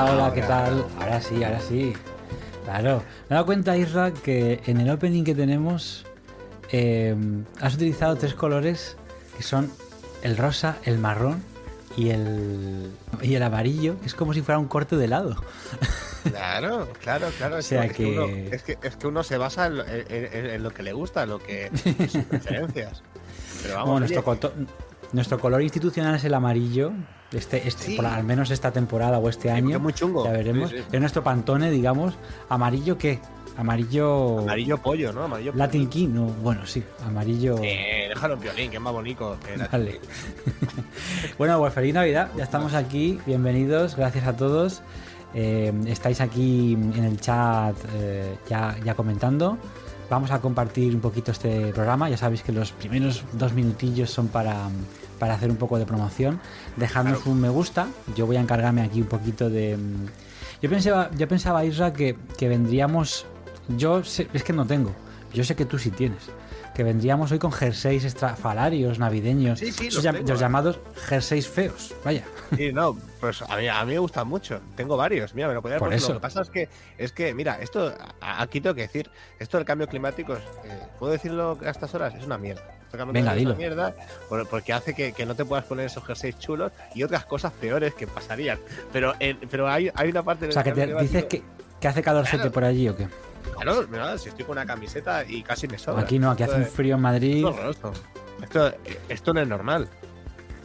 Hola, ¿qué tal? Ahora sí, ahora sí. Claro. Me he dado cuenta, Isra, que en el opening que tenemos eh, has utilizado tres colores que son el rosa, el marrón y el, y el amarillo, que es como si fuera un corte de helado. Claro, claro, claro. O Es, sea que, es que que- uno, es, que, es que uno se basa en, lo- en- en- en lo que le gusta, en lo que en sus preferencias. Pero vamos, Bueno, oye, nuestro color institucional es el amarillo. Este, este, Sí. por al menos esta temporada o este año. es muy chungo. Ya veremos. Sí. Es nuestro pantone, digamos. ¿Amarillo qué? Amarillo. Amarillo pollo, ¿no? Amarillo pollo. Latin King, no, bueno, sí, amarillo. Eh, déjalo en violín, que es más bonito. que Vale. bueno, pues feliz Navidad. Ya estamos aquí. Bienvenidos. Gracias a todos. Eh, estáis aquí en el chat eh, ya, ya comentando. Vamos a compartir un poquito este programa. Ya sabéis que los primeros dos minutillos son para, para hacer un poco de promoción. Dejadnos Claro. un me gusta. Yo voy a encargarme aquí un poquito de. mm, Yo pensaba, yo pensaba Isra, que, que vendríamos. Yo sé- es que no tengo. Yo sé que tú sí tienes. Que vendríamos hoy con jerseys estrafalarios navideños. Sí, los llam- tengo, los llamados jerseys feos. Vaya. Sí, no, pues a mí, a mí me gustan mucho. Tengo varios. Mira, me lo podía haber Por eso. Lo que pasa es que, es que mira, esto, aquí tengo que decir, esto del cambio climático, eh, ¿puedo decirlo a estas horas? Es una mierda. Venga, dilo. mierda por- porque hace que, que no te puedas poner esos jerseys chulos y otras cosas peores que pasarían. Pero, eh, pero hay, hay una parte O sea, que te dices que, que hace calorcete Claro. por allí o qué. Claro, mira, si estoy con una camiseta y casi me sobra. Aquí no, aquí hace un frío en Madrid. esto. Esto, esto no es normal,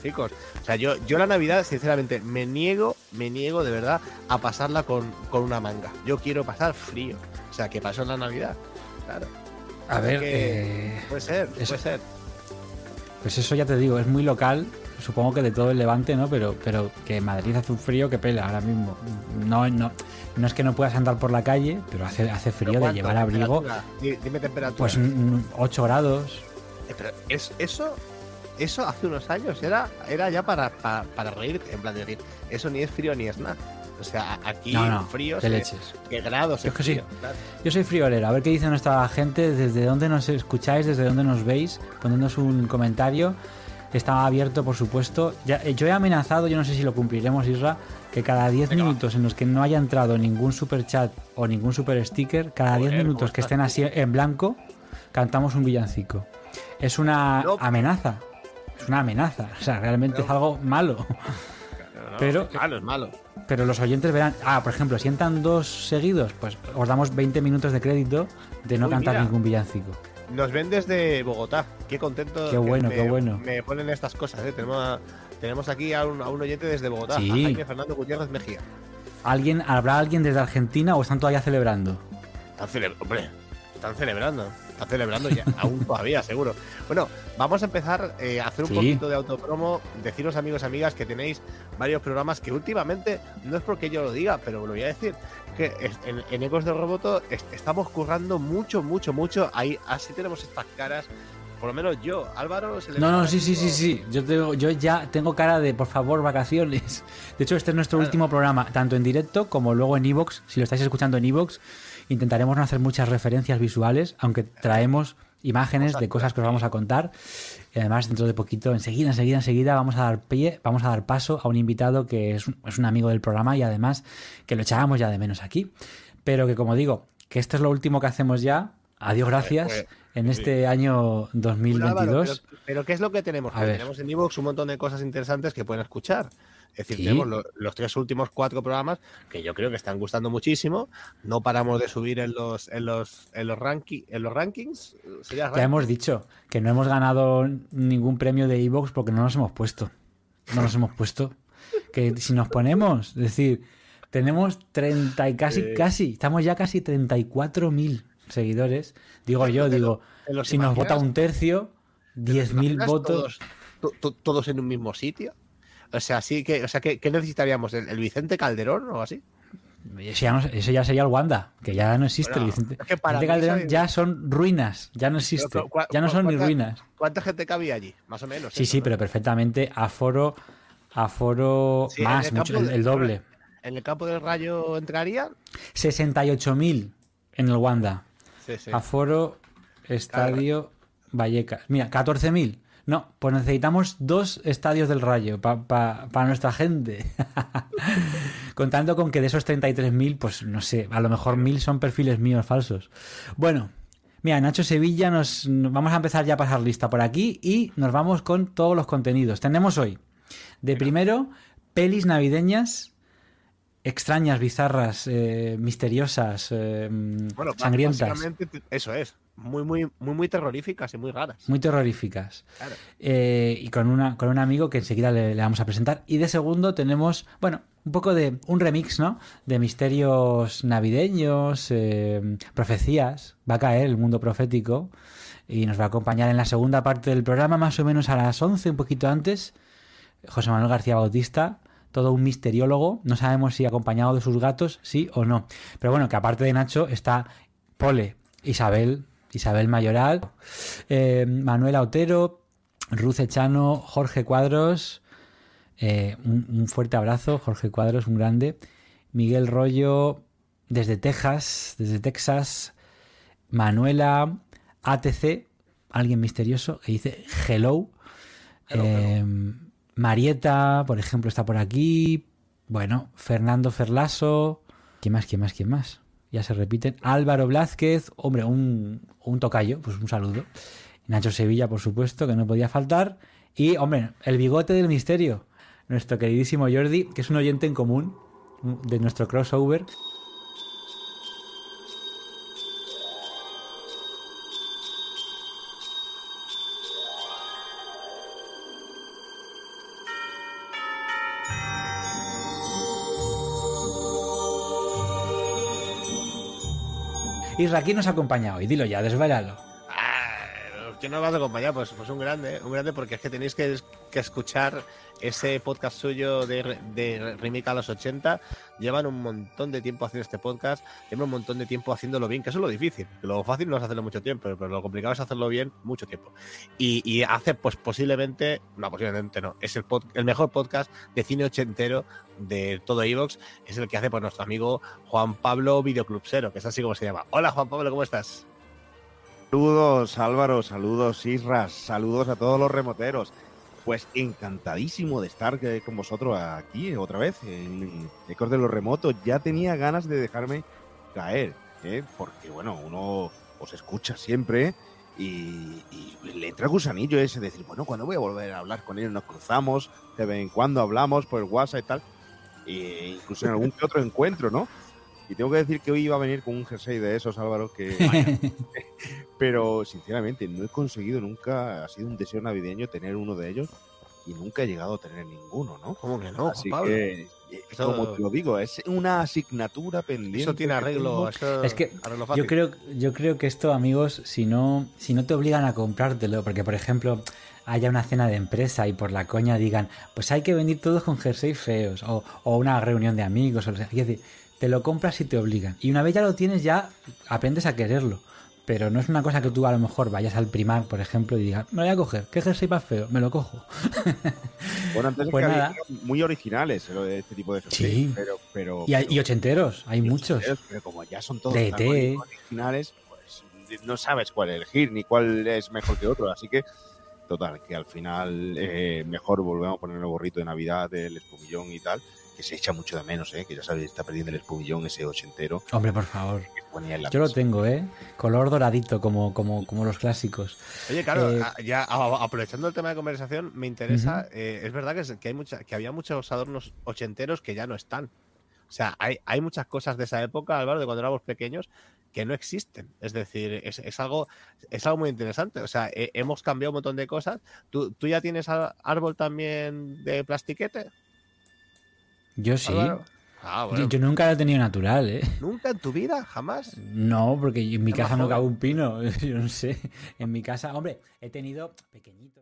chicos. O sea, yo, yo la Navidad, sinceramente, me niego, me niego de verdad a pasarla con, con una manga. Yo quiero pasar frío. O sea, que pasó la Navidad. Claro. A ver, que- eh, Puede ser, eso- puede ser. pues eso ya te digo, es muy local. Supongo que de todo el levante, ¿no? Pero, pero que Madrid hace un frío que pela ahora mismo. No, no, no es que no puedas andar por la calle, pero hace, hace ¿Pero frío de llevar abrigo. Dime temperatura. Pues 8 grados. Eh, pero es, eso, eso hace unos años era, era ya para, para, para reír, en plan de decir, eso ni es frío ni es nada. O sea, aquí No, no, frío, leches. ¿qué grados Yo es que sí. Claro. Yo soy friolero. A ver qué dice nuestra gente, desde dónde nos escucháis, desde dónde nos veis. Ponednos un comentario. Está abierto, por supuesto. Ya, eh, yo he amenazado, yo no sé si lo cumpliremos, Isra, que cada 10 Venga, va. minutos en los que no haya entrado ningún super chat o ningún super sticker, cada 10 Joder, minutos ¿cómo que estén así en blanco, cantamos un villancico. Es una amenaza. Es una amenaza. O sea, realmente No. es algo malo. No, Pero- es malo, es malo. Pero los oyentes verán, ah, por ejemplo, si entran dos seguidos, pues os damos 20 minutos de crédito de no Uy, cantar mira. ningún villancico. Nos ven desde Bogotá. Qué contento. Qué que me, qué bueno. Me ponen estas cosas, ¿eh? Tenemos, a- tenemos aquí a un, a un oyente desde Bogotá, Sí. a Jaime Fernando Gutiérrez Mejía. ¿Alguien, ¿Habrá alguien desde Argentina o están todavía celebrando? Están cele- hombre, están celebrando. Están celebrando ya, aún todavía, seguro. Bueno, vamos a empezar eh, a hacer un Sí. poquito de autopromo. Deciros, amigos, amigas, que tenéis varios programas que últimamente, no es porque yo lo diga, pero lo voy a decir, que en, en Ecos de Roboto es- estamos currando mucho, mucho, mucho. Ahí, así tenemos estas caras. Por lo menos yo, Álvaro, se le No, no, sí, sí, sí, sí. Yo, tengo, yo ya tengo cara de, por favor, vacaciones. De hecho, este es nuestro Claro. último programa, tanto en directo como luego en Evox. Si lo estáis escuchando en Evox, intentaremos no hacer muchas referencias visuales, aunque traemos imágenes de cosas que os vamos a contar. Y además, dentro de poquito, enseguida, enseguida, enseguida, vamos a dar pie, vamos a dar paso a un invitado que es un, es un amigo del programa y además que lo echábamos ya de menos aquí. Pero que, como digo, que esto es lo último que hacemos ya. Adiós, gracias. Pues, en este año 2022. pero, pero, ¿qué es lo que tenemos? A ver. tenemos en Evox un montón de cosas interesantes que pueden escuchar. Es decir, Sí. tenemos lo- los tres últimos cuatro programas que yo creo que están gustando muchísimo. No paramos de subir en los en los en los ranki- en los rankings. ¿Sería Ya ranking? hemos dicho que no hemos ganado ningún premio de Evox porque no nos hemos puesto. No nos hemos puesto. Que si nos ponemos, es decir, tenemos 30 y casi, Eh. casi, estamos ya casi 34.000 seguidores. Digo yo, digo, ¿te los si nos vota un tercio, ¿Te 10.000 imaginas votos. Todos, to- to- todos en un mismo sitio. O sea, sí que, o sea, ¿qué, qué necesitaríamos? ¿El, el Vicente Calderón o así? Eso ya, no- eso ya sería el Wanda, que ya no existe Bueno, el Vicente. es que para Vicente Calderón soy- ya son ruinas, ya no existe. Pero, ¿cu- Ya no son ni ruinas. ¿Cuánta gente cabía allí? Más o menos. Sí, eso, sí, ¿no? pero perfectamente aforo, aforo Sí, más, el mucho, el, el doble. ¿En el campo del rayo entraría? 68.000 en el Wanda. Sí, sí. Aforo, Estadio Vallecas. Mira, 14.000. No, pues necesitamos dos estadios del Rayo para nuestra gente. Contando con que de esos 33.000, pues no sé, a lo mejor 1.000 son perfiles míos falsos. Bueno, mira, Nacho Sevilla, nos nos- vamos a empezar ya a pasar lista por aquí y nos vamos con todos los contenidos. Tenemos hoy, de primero, pelis navideñas extrañas, bizarras, eh, misteriosas, eh, Bueno, ba- sangrientas, eso es. Muy, muy, muy, muy terroríficas y muy raras. muy terroríficas. Claro. Eh, y con, una, con un amigo que enseguida le, le vamos a presentar. Y de segundo tenemos, bueno, un poco de un remix, ¿no? De misterios navideños, profecías. Va a caer el mundo profético y nos va a acompañar en la segunda parte del programa, más o menos a las 11, un poquito antes. José Manuel García Bautista, todo un misteriólogo. No sabemos si acompañado de sus gatos, sí o no. Pero bueno, que aparte de Nacho está Pole, Isabel, Isabel Mayoral, eh, Manuela Otero, Ruth Echano, Jorge Cuadros. eh, un, un fuerte abrazo, Jorge Cuadros, un grande. Miguel Rollo, desde Texas, desde Texas. Manuela, ATC, alguien misterioso, que dice hello. Hello, Eh, Marieta, por ejemplo, está por aquí. Bueno, Fernando Ferlaso. ¿Quién más? ¿Quién más? ¿Quién más? Ya se repiten. Álvaro Blázquez, hombre, un, un tocayo, pues un saludo. Nacho Sevilla, por supuesto, que no podía faltar. Y, hombre, el bigote del misterio. Nuestro queridísimo Jordi, que es un oyente en común de nuestro crossover. Isra, ¿quién nos acompaña hoy? Dilo ya, desvélalo. ¿Quién nos vas a acompañar? Pues, pues un grande, un grande porque es que tenéis que, que escuchar ese podcast suyo de, de Remake a los 80. Llevan un montón de tiempo haciendo este podcast, llevan un montón de tiempo haciéndolo bien, que eso es lo difícil. Lo fácil no es hacerlo mucho tiempo, pero, lo complicado es hacerlo bien mucho tiempo. Y, y hace, pues posiblemente, no, posiblemente no, es el, pod- el mejor podcast de cine ochentero de todo Evox, es el que hace pues nuestro amigo Juan Pablo Videoclubsero, que es así como se llama. Hola Juan Pablo, ¿cómo estás? Saludos Álvaro, saludos Isras, saludos a todos los remoteros. Pues encantadísimo de estar eh, con vosotros aquí otra vez en Ecos de los Remotos. Ya tenía ganas de dejarme caer, ¿eh? porque bueno, uno os escucha siempre y, le entra el gusanillo ese de decir, bueno, ¿cuándo voy a volver a hablar con él? Nos cruzamos, de vez en cuando hablamos por el WhatsApp y tal, e incluso en algún otro encuentro, ¿no? Y tengo que decir que hoy iba a venir con un jersey de esos, Álvaro, que pero sinceramente no he conseguido nunca, ha sido un deseo navideño tener uno de ellos y nunca he llegado a tener ninguno, ¿no? ¿Cómo que no, Así Pablo? que, eh, Eso- como te lo digo, es una asignatura pendiente. Eso tiene que arreglo. tengo. eso- Es que arreglo fácil. Yo creo, yo creo que esto, amigos, si no, si no te obligan a comprártelo, porque por ejemplo haya una cena de empresa y por la coña digan, pues hay que venir todos con jerseys feos, o, o una reunión de amigos, o sea. Decir, te lo compras y te obligan. Y una vez ya lo tienes, ya aprendes a quererlo. Pero no es una cosa que tú a lo mejor vayas al primar, por ejemplo, y digas, me lo voy a coger, ¿qué jersey más feo? Me lo cojo. Bueno, antes es Pues que había muy originales eh, este tipo de jersey, Sí. pero, pero, Y, hay- pero- y ochenteros, hay muchos. Pero como ya son todos tan ET. originales, pues no sabes cuál elegir ni cuál es mejor que otro. Así que, total, que al final eh, mejor volvemos a poner el gorrito de Navidad, el espumillón y tal, que se echa mucho de menos, ¿eh? que ya sabéis, está perdiendo el espumillón ese ochentero. Hombre, por favor. Yo lo tengo, ¿eh? Color doradito, como, como, como los clásicos. Oye, claro, Eh, ya aprovechando el tema de conversación, me interesa, eh, es verdad que, es- que hay mucha, que había muchos adornos ochenteros que ya no están. O sea, hay, hay muchas cosas de esa época, Álvaro, de cuando éramos pequeños, que no existen. Es decir, es, es algo, es algo muy interesante. O sea, he- hemos cambiado un montón de cosas. ¿Tú, tú ya tienes árbol también de plastiquete? Yo sí. Ah, Yo, bueno. yo nunca lo he tenido natural, ¿eh? ¿Nunca en tu vida? ¿Jamás? No, porque en mi casa no cabe un pino. Yo no sé. En mi casa, hombre, he tenido pequeñito.